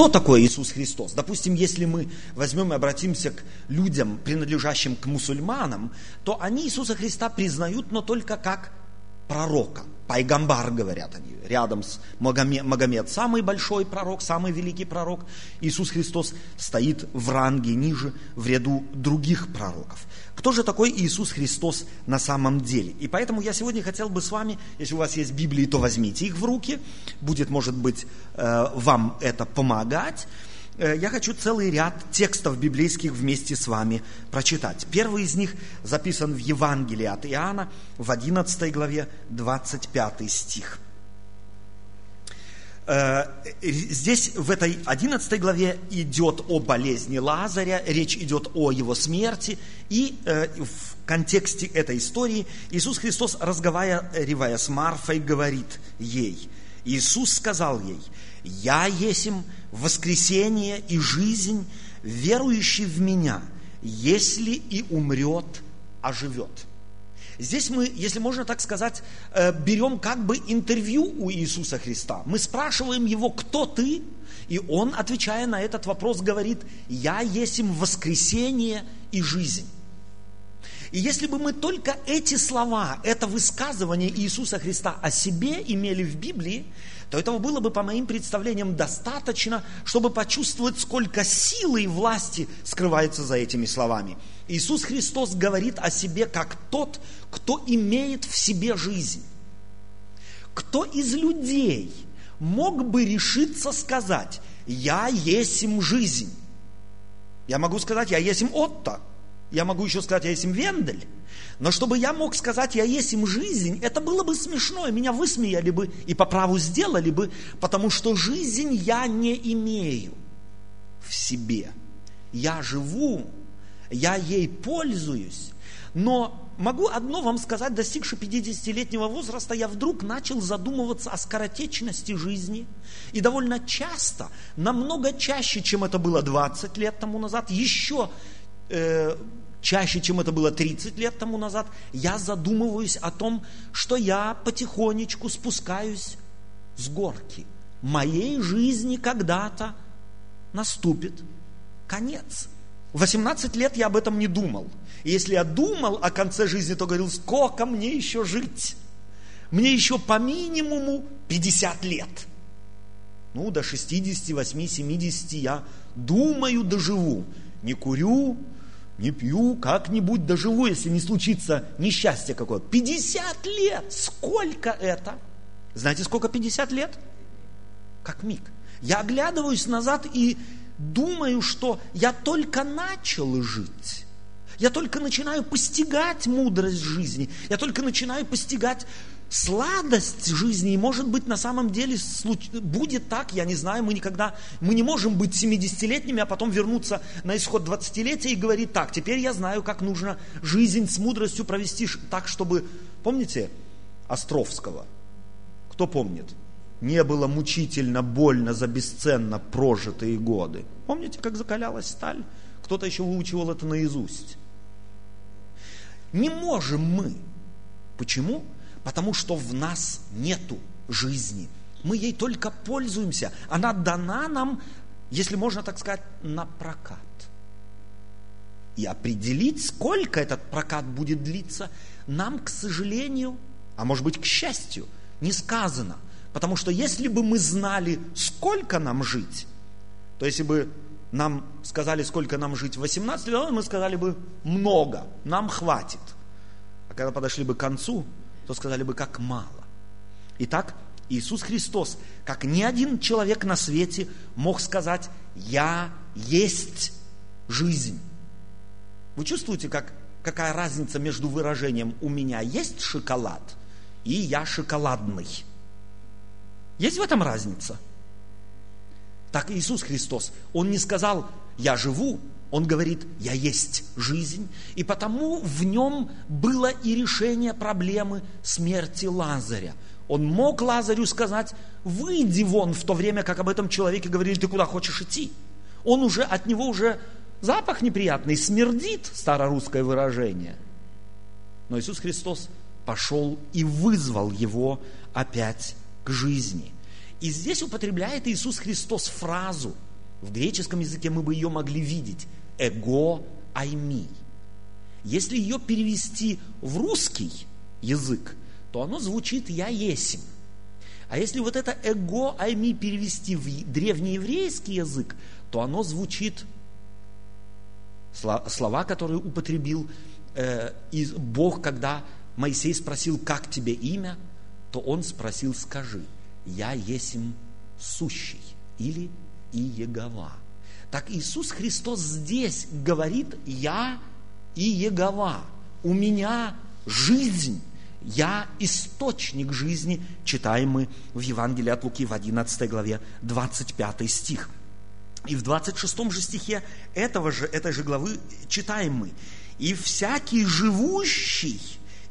Кто такой Иисус Христос? Допустим, если мы возьмем и обратимся к людям, принадлежащим к мусульманам, то они Иисуса Христа признают, но только как пророка. Пайгамбар, говорят они, рядом с Магомед, Магомед, самый большой пророк, самый великий пророк. Иисус Христос стоит в ранге ниже, в ряду других пророков. Кто же такой Иисус Христос на самом деле? И поэтому я сегодня хотел бы с вами, если у вас есть Библии, то возьмите их в руки, будет, может быть, э, вам это помогать. Э, я хочу целый ряд текстов библейских вместе с вами прочитать. Первый из них записан в Евангелии от Иоанна в 11 главе 25 стих. Э, здесь в этой 11 главе идет о болезни Лазаря, речь идет о его смерти, и э, в контексте этой истории Иисус Христос, разговаривая с Марфой, говорит ей, Иисус сказал ей, «Я есмь воскресение и жизнь, верующий в Меня, если и умрет, оживет». Здесь мы, если можно так сказать, э, берем как бы интервью у Иисуса Христа. Мы спрашиваем Его, кто ты? И Он, отвечая на этот вопрос, говорит, я есть им воскресение и жизнь. И если бы мы только эти слова, это высказывание Иисуса Христа о себе имели в Библии, то этого было бы, по моим представлениям, достаточно, чтобы почувствовать, сколько силы и власти скрывается за этими словами. Иисус Христос говорит о себе как тот, кто имеет в себе жизнь. Кто из людей мог бы решиться сказать, я есть им жизнь? Я могу сказать, я есть им Отто. Я могу еще сказать, я есть им Вендель. Но чтобы я мог сказать, я есть им жизнь, это было бы смешно, и меня высмеяли бы и по праву сделали бы, потому что жизнь я не имею в себе. Я живу, я ей пользуюсь, но могу одно вам сказать, достигши 50-летнего возраста, я вдруг начал задумываться о скоротечности жизни. И довольно часто, намного чаще, чем это было 20 лет тому назад, еще э, чаще, чем это было 30 лет тому назад, я задумываюсь о том, что я потихонечку спускаюсь с горки. Моей жизни когда-то наступит конец. В 18 лет я об этом не думал. И если я думал о конце жизни, то говорил, сколько мне еще жить? Мне еще по минимуму 50 лет. Ну, до 68, 70 я думаю, доживу. Не курю, не пью, как-нибудь доживу, если не случится несчастье какое. 50 лет! Сколько это? Знаете, сколько 50 лет? Как миг. Я оглядываюсь назад и думаю, что я только начал жить. Я только начинаю постигать мудрость жизни. Я только начинаю постигать сладость жизни. Может быть на самом деле будет так, я не знаю, мы никогда, мы не можем быть 70-летними, а потом вернуться на исход 20-летия и говорить так, теперь я знаю, как нужно жизнь с мудростью провести так, чтобы, помните Островского? Кто помнит? Не было мучительно больно за бесценно прожитые годы. Помните, как закалялась сталь? Кто-то еще выучивал это наизусть. Не можем мы. Почему? Потому что в нас нету жизни. Мы ей только пользуемся. Она дана нам, если можно так сказать, на прокат. И определить, сколько этот прокат будет длиться, нам, к сожалению, а может быть, к счастью, не сказано. Потому что если бы мы знали, сколько нам жить, то если бы нам сказали, сколько нам жить в 18 лет, мы сказали бы много, нам хватит. А когда подошли бы к концу, то сказали бы, как мало. Итак, Иисус Христос, как ни один человек на свете, мог сказать, я есть жизнь. Вы чувствуете, как, какая разница между выражением «у меня есть шоколад» и «я шоколадный»? Есть в этом разница? Так Иисус Христос, Он не сказал «я живу», Он говорит «я есть жизнь», и потому в нем было и решение проблемы смерти Лазаря. Он мог Лазарю сказать «выйди вон», в то время как об этом человеке говорили «ты куда хочешь идти». Он уже, от него уже запах неприятный, смердит, старорусское выражение. Но Иисус Христос пошел и вызвал его опять к жизни – и здесь употребляет Иисус Христос фразу, В греческом языке мы бы ее могли видеть. Эго айми. Если ее перевести в русский язык, то оно звучит «я есим». А если вот это эго айми перевести в древнееврейский язык, то оно звучит слова, которые употребил э, Бог, когда Моисей спросил, как тебе имя, то он спросил, скажи, я есим сущий или Иегова. Так Иисус Христос здесь говорит, я Иегова, у меня жизнь, я источник жизни, читаем мы в Евангелии от Луки в 11 главе 25 стих. И в 26 же стихе этого же, этой же главы читаем мы. «И всякий живущий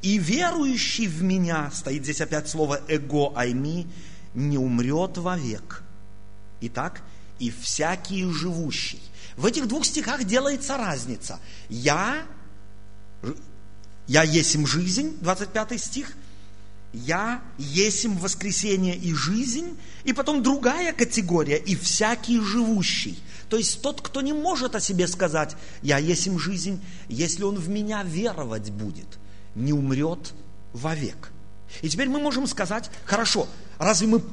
и верующий в меня, стоит здесь опять слово «эго айми», не умрет вовек. Итак, и всякий живущий. В этих двух стихах делается разница. Я я есим жизнь, 25 стих, я есим воскресение и жизнь, и потом другая категория, и всякий живущий. То есть тот, кто не может о себе сказать, я есим жизнь, если он в меня веровать будет, не умрет вовек. И теперь мы можем сказать, хорошо, разве мы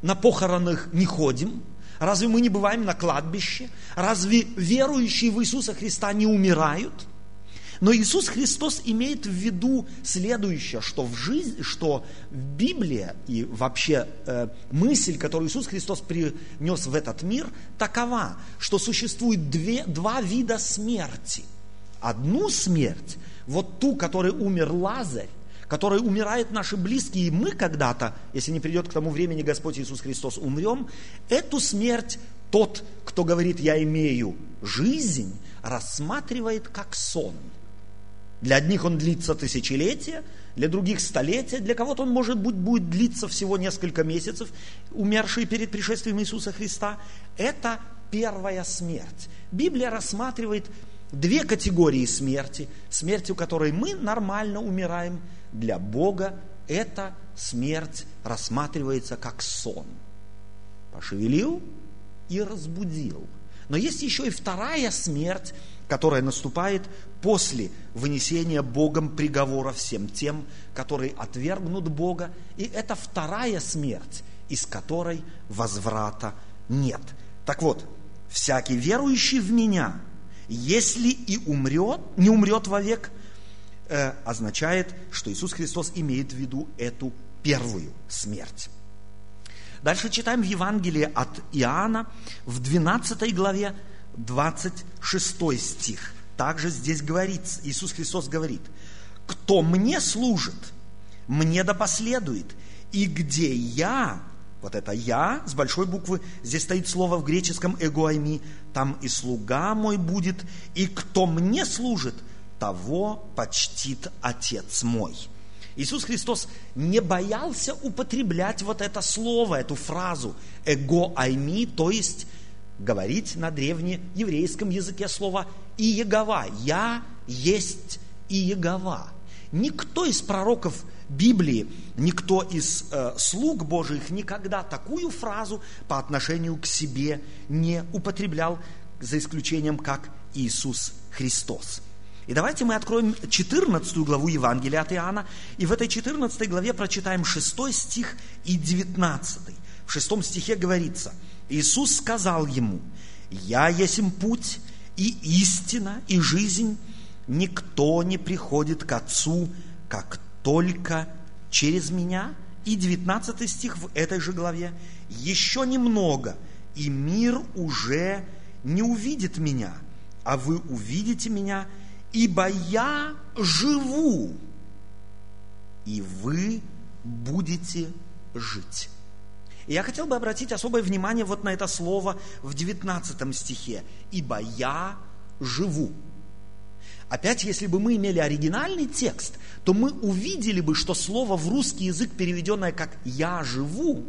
на похоронах не ходим? Разве мы не бываем на кладбище? Разве верующие в Иисуса Христа не умирают? Но Иисус Христос имеет в виду следующее, что в жизни, что в Библии и вообще э, мысль, которую Иисус Христос принес в этот мир, такова, что существует две, два вида смерти. Одну смерть, вот ту, которой умер Лазарь, которой умирают наши близкие, и мы когда-то, если не придет к тому времени Господь Иисус Христос, умрем, эту смерть тот, кто говорит, я имею жизнь, рассматривает как сон – для одних он длится тысячелетия, для других столетия, для кого-то он, может быть, будет длиться всего несколько месяцев, умершие перед пришествием Иисуса Христа. Это первая смерть. Библия рассматривает две категории смерти. Смерть, у которой мы нормально умираем, для Бога эта смерть рассматривается как сон. Пошевелил и разбудил. Но есть еще и вторая смерть, которая наступает после вынесения Богом приговора всем тем, которые отвергнут Бога. И это вторая смерть, из которой возврата нет. Так вот, всякий верующий в меня, если и умрет, не умрет вовек, э, означает, что Иисус Христос имеет в виду эту первую смерть. Дальше читаем в Евангелии от Иоанна в 12 главе 26 стих. Также здесь говорится, Иисус Христос говорит, кто мне служит, мне да последует, и где я, вот это я с большой буквы, здесь стоит слово в греческом эгоайми, там и слуга мой будет, и кто мне служит, того почтит Отец мой. Иисус Христос не боялся употреблять вот это слово, эту фразу «эго айми», то есть говорить на древнееврейском языке слово «Иегова». «Я есть Иегова». Никто из пророков Библии, никто из э, слуг Божьих никогда такую фразу по отношению к себе не употреблял, за исключением как Иисус Христос. И давайте мы откроем 14 главу Евангелия от Иоанна, и в этой 14 главе прочитаем 6 стих и 19. В 6 стихе говорится – Иисус сказал ему, «Я есть путь и истина и жизнь, никто не приходит к Отцу, как только через меня». И 19 стих в этой же главе. «Еще немного, и мир уже не увидит меня, а вы увидите меня, ибо я живу, и вы будете жить». И я хотел бы обратить особое внимание вот на это слово в 19 стихе. «Ибо я живу». Опять, если бы мы имели оригинальный текст, то мы увидели бы, что слово в русский язык, переведенное как «я живу»,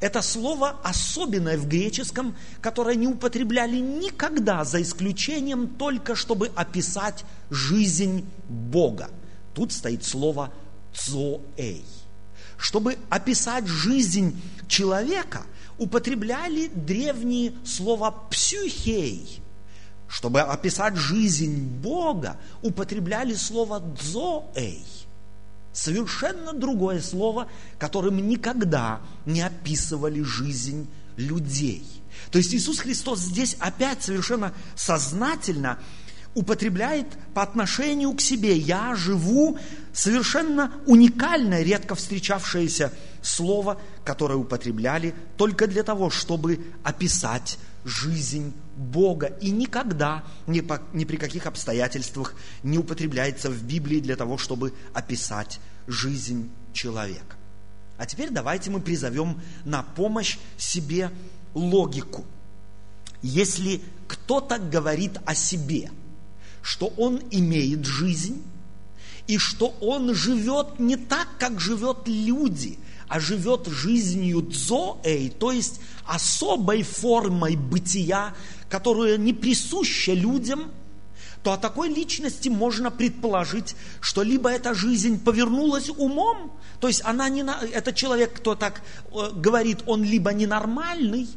это слово особенное в греческом, которое не употребляли никогда, за исключением только, чтобы описать жизнь Бога. Тут стоит слово «цоэй». Чтобы описать жизнь человека, употребляли древние слова «псюхей», чтобы описать жизнь Бога, употребляли слово «дзоэй». Совершенно другое слово, которым никогда не описывали жизнь людей. То есть Иисус Христос здесь опять совершенно сознательно употребляет по отношению к себе. Я живу совершенно уникальное, редко встречавшееся слово, которое употребляли только для того, чтобы описать жизнь Бога. И никогда, ни, по, ни при каких обстоятельствах не употребляется в Библии для того, чтобы описать жизнь человека. А теперь давайте мы призовем на помощь себе логику. Если кто-то говорит о себе – что он имеет жизнь, и что он живет не так, как живет люди, а живет жизнью дзоэй, то есть особой формой бытия, которая не присуща людям, то о такой личности можно предположить, что либо эта жизнь повернулась умом, то есть она не, этот человек, кто так э, говорит, он либо ненормальный,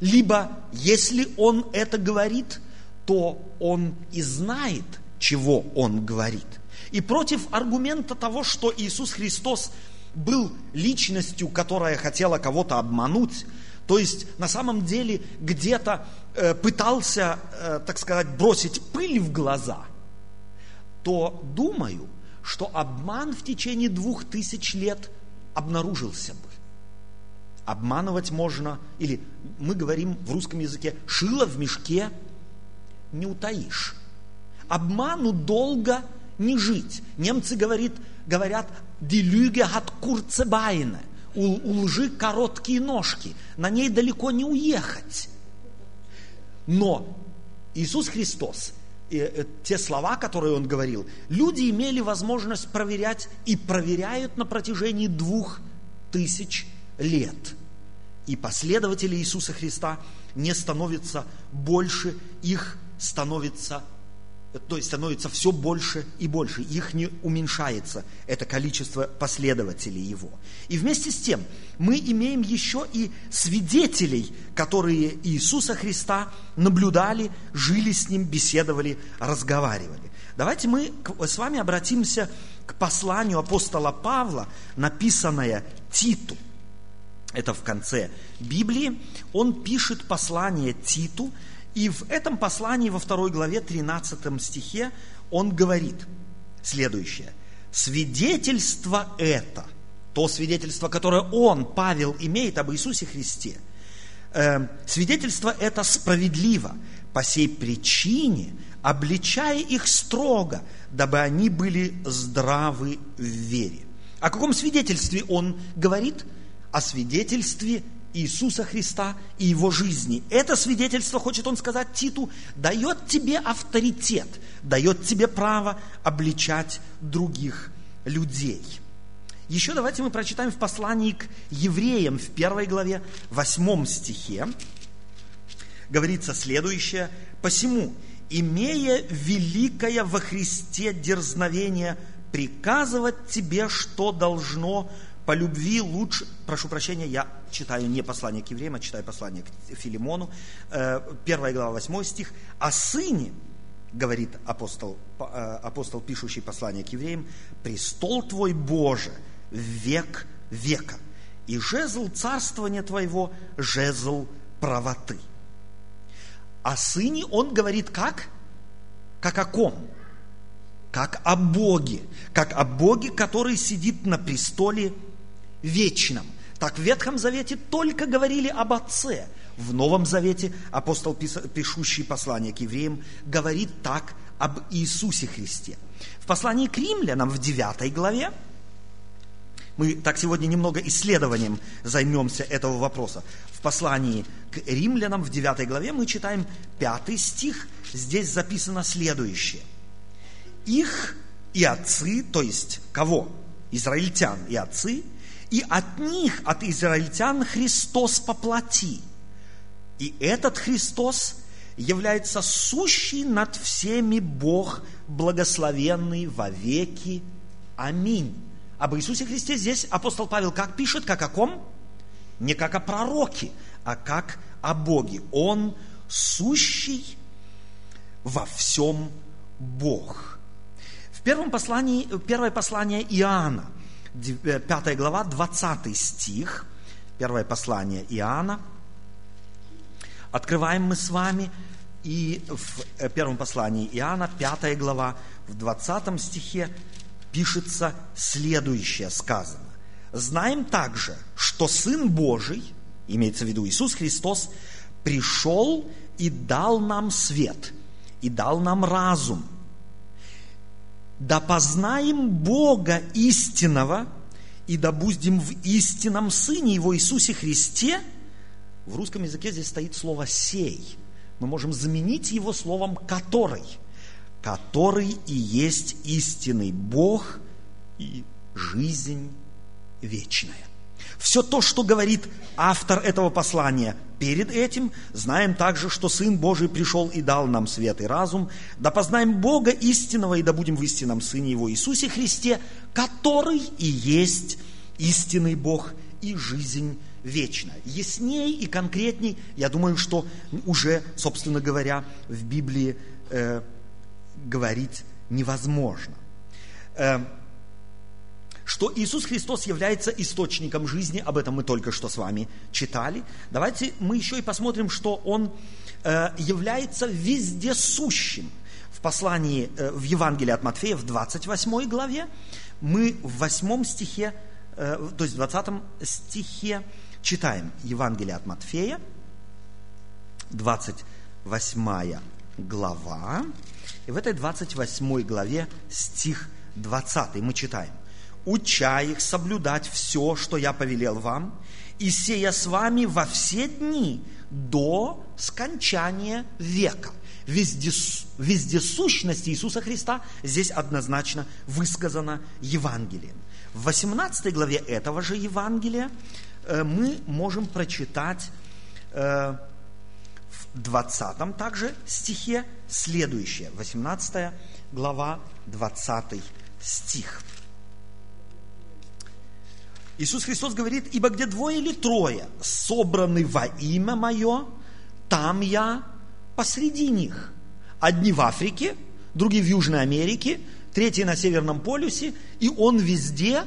либо если он это говорит – то он и знает, чего он говорит. И против аргумента того, что Иисус Христос был личностью, которая хотела кого-то обмануть, то есть на самом деле где-то э, пытался, э, так сказать, бросить пыль в глаза, то думаю, что обман в течение двух тысяч лет обнаружился бы. Обманывать можно, или мы говорим в русском языке, шило в мешке – не утаишь. Обману долго не жить. Немцы говорит, говорят, hat kurze Beine. У, у лжи короткие ножки. На ней далеко не уехать. Но Иисус Христос, э, те слова, которые Он говорил, люди имели возможность проверять и проверяют на протяжении двух тысяч лет. И последователи Иисуса Христа не становятся больше их становится, то есть становится все больше и больше. Их не уменьшается, это количество последователей его. И вместе с тем мы имеем еще и свидетелей, которые Иисуса Христа наблюдали, жили с Ним, беседовали, разговаривали. Давайте мы с вами обратимся к посланию апостола Павла, написанное Титу. Это в конце Библии. Он пишет послание Титу, и в этом послании во второй главе 13 стихе он говорит следующее. Свидетельство это, то свидетельство, которое он, Павел, имеет об Иисусе Христе, э, свидетельство это справедливо, по сей причине, обличая их строго, дабы они были здравы в вере. О каком свидетельстве он говорит? О свидетельстве Иисуса Христа и его жизни. Это свидетельство, хочет он сказать Титу, дает тебе авторитет, дает тебе право обличать других людей. Еще давайте мы прочитаем в послании к евреям в первой главе, восьмом стихе. Говорится следующее. «Посему, имея великое во Христе дерзновение приказывать тебе, что должно по любви лучше, прошу прощения, я читаю не послание к евреям, а читаю послание к Филимону, э, первая глава, восьмой стих, о сыне, говорит апостол, э, апостол, пишущий послание к евреям, престол твой Боже, век века, и жезл царствования твоего, жезл правоты. О сыне он говорит как? Как о ком? Как о Боге, как о Боге, который сидит на престоле вечном. Так в Ветхом Завете только говорили об Отце. В Новом Завете апостол, пишущий послание к евреям, говорит так об Иисусе Христе. В послании к римлянам в 9 главе, мы так сегодня немного исследованием займемся этого вопроса. В послании к римлянам в 9 главе мы читаем 5 стих, здесь записано следующее. Их и отцы, то есть кого? Израильтян и отцы – и от них, от израильтян, Христос поплати. И этот Христос является сущий над всеми Бог, благословенный во веки. Аминь. Об Иисусе Христе здесь апостол Павел как пишет, как о ком? не как о пророке, а как о Боге. Он сущий во всем Бог. В первом послании, первое послание Иоанна, 5 э, глава, 20 стих, первое послание Иоанна, открываем мы с вами, и в э, первом послании Иоанна, 5 глава, в 20 стихе пишется следующее сказано. Знаем также, что Сын Божий, имеется в виду Иисус Христос, пришел и дал нам свет, и дал нам разум. Да познаем Бога истинного, и да будем в истинном Сыне Его Иисусе Христе. В русском языке здесь стоит слово «сей». Мы можем заменить его словом «который», который и есть истинный Бог и жизнь вечная. Все то, что говорит автор этого послания перед этим, знаем также, что Сын Божий пришел и дал нам свет и разум, да познаем Бога истинного и да будем в истинном Сыне Его Иисусе Христе, который и есть истинный Бог и жизнь вечная. Яснее и конкретней, я думаю, что уже, собственно говоря, в Библии э, говорить невозможно. Э, что Иисус Христос является источником жизни, об этом мы только что с вами читали. Давайте мы еще и посмотрим, что Он э, является вездесущим. В послании, э, в Евангелии от Матфея, в 28 главе, мы в 8 стихе, э, то есть в 20 стихе читаем Евангелие от Матфея, 28 глава, и в этой 28 главе стих 20 мы читаем – уча их соблюдать все, что я повелел вам, и сея с вами во все дни до скончания века. Вездес, вездесущность Иисуса Христа здесь однозначно высказана Евангелием. В 18 главе этого же Евангелия э, мы можем прочитать э, в 20 также стихе следующее. 18 глава, 20 стих. Иисус Христос говорит, ибо где двое или трое собраны во имя Мое, там я посреди них. Одни в Африке, другие в Южной Америке, третий на Северном полюсе, и Он везде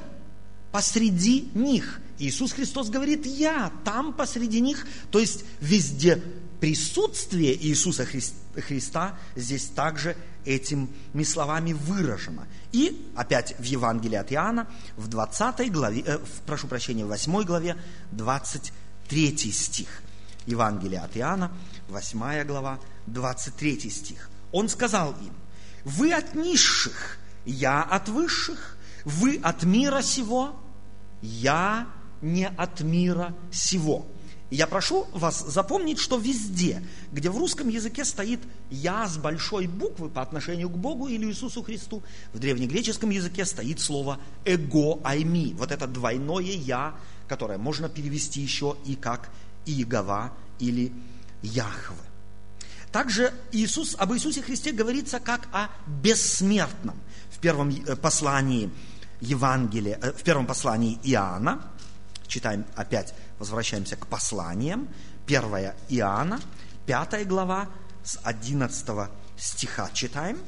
посреди них. Иисус Христос говорит, я там посреди них, то есть везде присутствие Иисуса Христа здесь также этими словами выражено. И опять в Евангелии от Иоанна, в 20 главе, э, прошу прощения, в 8 главе, 23 стих. Евангелие от Иоанна, 8 глава, 23 стих. Он сказал им, вы от низших, я от высших, вы от мира сего, я не от мира сего я прошу вас запомнить, что везде, где в русском языке стоит «я» с большой буквы по отношению к Богу или Иисусу Христу, в древнегреческом языке стоит слово «эго айми». Вот это двойное «я», которое можно перевести еще и как «иегова» или «яхве». Также Иисус, об Иисусе Христе говорится как о бессмертном. В первом э, послании Евангелия, э, в первом послании Иоанна, читаем опять возвращаемся к посланиям. 1 Иоанна, 5 глава, с 11 стиха читаем.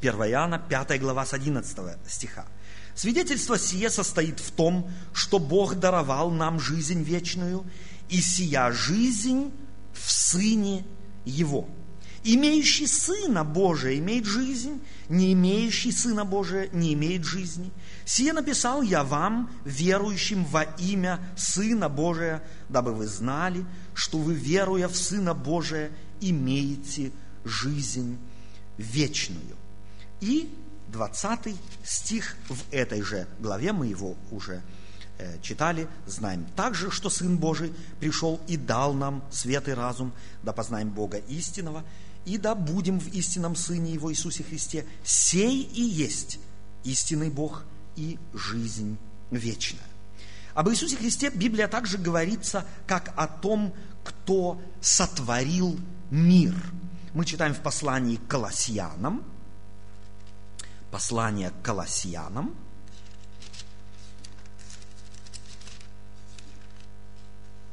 1 Иоанна, 5 глава, с 11 стиха. Свидетельство сие состоит в том, что Бог даровал нам жизнь вечную, и сия жизнь в Сыне Его – Имеющий Сына Божия имеет жизнь, не имеющий Сына Божия не имеет жизни. Сие написал я вам, верующим во имя Сына Божия, дабы вы знали, что вы, веруя в Сына Божия, имеете жизнь вечную. И 20 стих в этой же главе, мы его уже Э, читали, знаем также, что Сын Божий пришел и дал нам свет и разум, да познаем Бога истинного, и да будем в истинном Сыне Его Иисусе Христе. Сей и есть истинный Бог и жизнь вечная. Об Иисусе Христе Библия также говорится, как о том, кто сотворил мир. Мы читаем в послании к Колоссянам, послание к Колоссянам, 1 Колоссянам,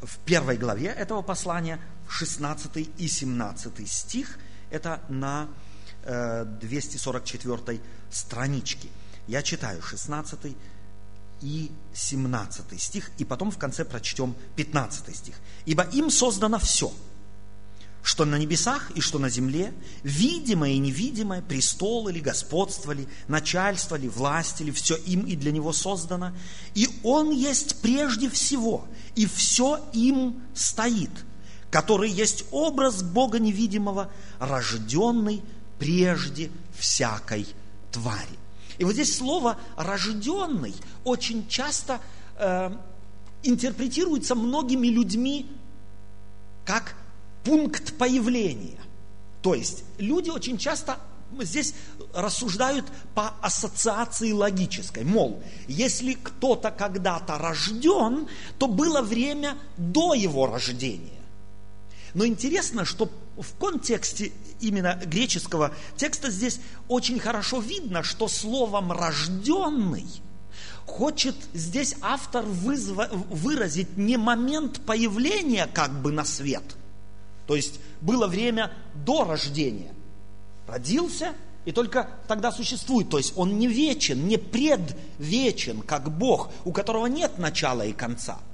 в первой главе этого послания, 16 и 17 стих, это на 244 страничке. Я читаю 16 и 17 стих, и потом в конце прочтем 15 стих. «Ибо им создано все, что на небесах и что на земле, видимое и невидимое, престол или господство ли, начальство ли, власть ли, все им и для него создано. И он есть прежде всего, и все им стоит, который есть образ Бога невидимого, рожденный прежде всякой твари. И вот здесь слово «рожденный» очень часто э, интерпретируется многими людьми как пункт появления. То есть люди очень часто здесь рассуждают по ассоциации логической. Мол, если кто-то когда-то рожден, то было время до его рождения. Но интересно, что в контексте именно греческого текста здесь очень хорошо видно, что словом «рожденный» хочет здесь автор вызва, выразить не момент появления как бы на свет. То есть было время до рождения. Родился и только тогда существует. То есть он не вечен, не предвечен, как Бог, у которого нет начала и конца –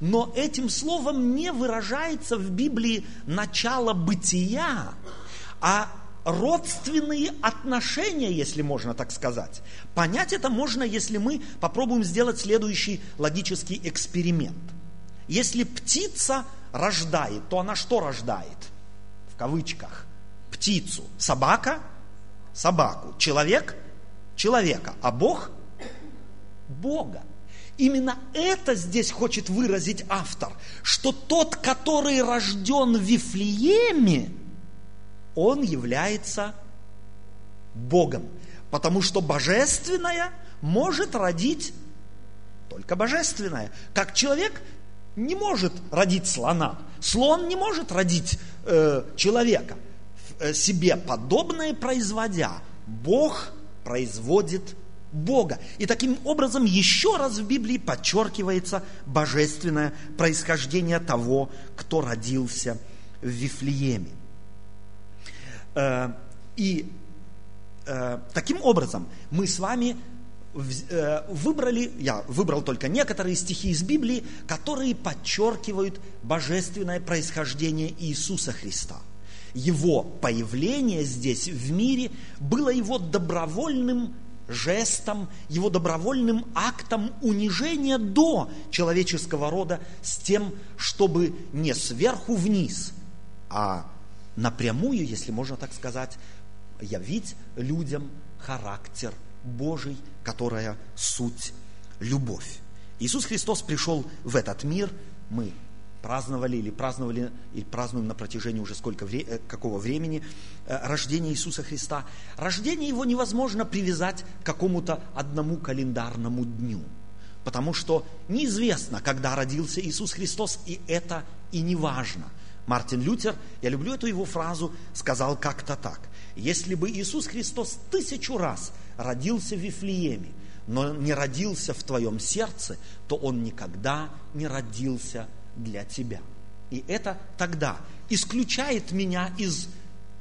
но этим словом не выражается в Библии начало бытия, а родственные отношения, если можно так сказать. Понять это можно, если мы попробуем сделать следующий логический эксперимент. Если птица рождает, то она что рождает? В кавычках. Птицу. Собака? Собаку. Человек? Человека. А Бог? Бога. Именно это здесь хочет выразить автор, что тот, который рожден в Вифлееме, он является Богом. Потому что божественное может родить только божественное. Как человек не может родить слона. Слон не может родить э, человека. Э, себе подобное производя, Бог производит Бога. И таким образом еще раз в Библии подчеркивается божественное происхождение того, кто родился в Вифлееме. Э, и э, таким образом мы с вами э, выбрали, я выбрал только некоторые стихи из Библии, которые подчеркивают божественное происхождение Иисуса Христа. Его появление здесь в мире было его добровольным жестом, его добровольным актом унижения до человеческого рода с тем, чтобы не сверху вниз, а напрямую, если можно так сказать, явить людям характер Божий, которая суть любовь. Иисус Христос пришел в этот мир, мы праздновали или праздновали, или празднуем на протяжении уже сколько, э, какого времени э, рождение Иисуса Христа. Рождение Его невозможно привязать к какому-то одному календарному дню, потому что неизвестно, когда родился Иисус Христос, и это и не важно. Мартин Лютер, я люблю эту его фразу, сказал как-то так. Если бы Иисус Христос тысячу раз родился в Вифлееме, но не родился в твоем сердце, то Он никогда не родился для тебя. И это тогда исключает меня из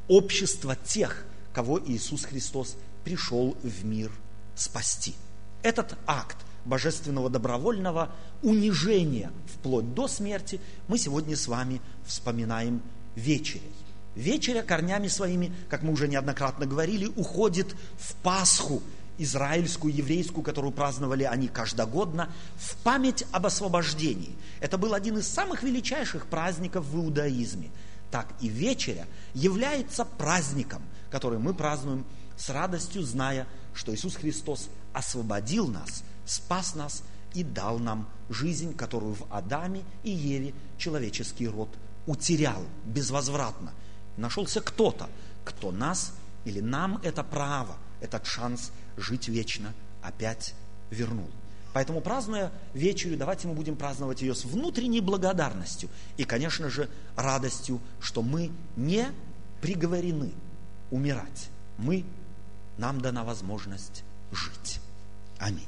общества тех, кого Иисус Христос пришел в мир спасти. Этот акт божественного добровольного унижения вплоть до смерти мы сегодня с вами вспоминаем вечерей. Вечеря корнями своими, как мы уже неоднократно говорили, уходит в Пасху, израильскую, еврейскую, которую праздновали они каждогодно, в память об освобождении. Это был один из самых величайших праздников в иудаизме. Так и вечеря является праздником, который мы празднуем с радостью, зная, что Иисус Христос освободил нас, спас нас и дал нам жизнь, которую в Адаме и Еве человеческий род утерял безвозвратно. Нашелся кто-то, кто нас или нам это право, этот шанс жить вечно опять вернул. Поэтому, празднуя вечерю, давайте мы будем праздновать ее с внутренней благодарностью и, конечно же, радостью, что мы не приговорены умирать. Мы, нам дана возможность жить. Аминь.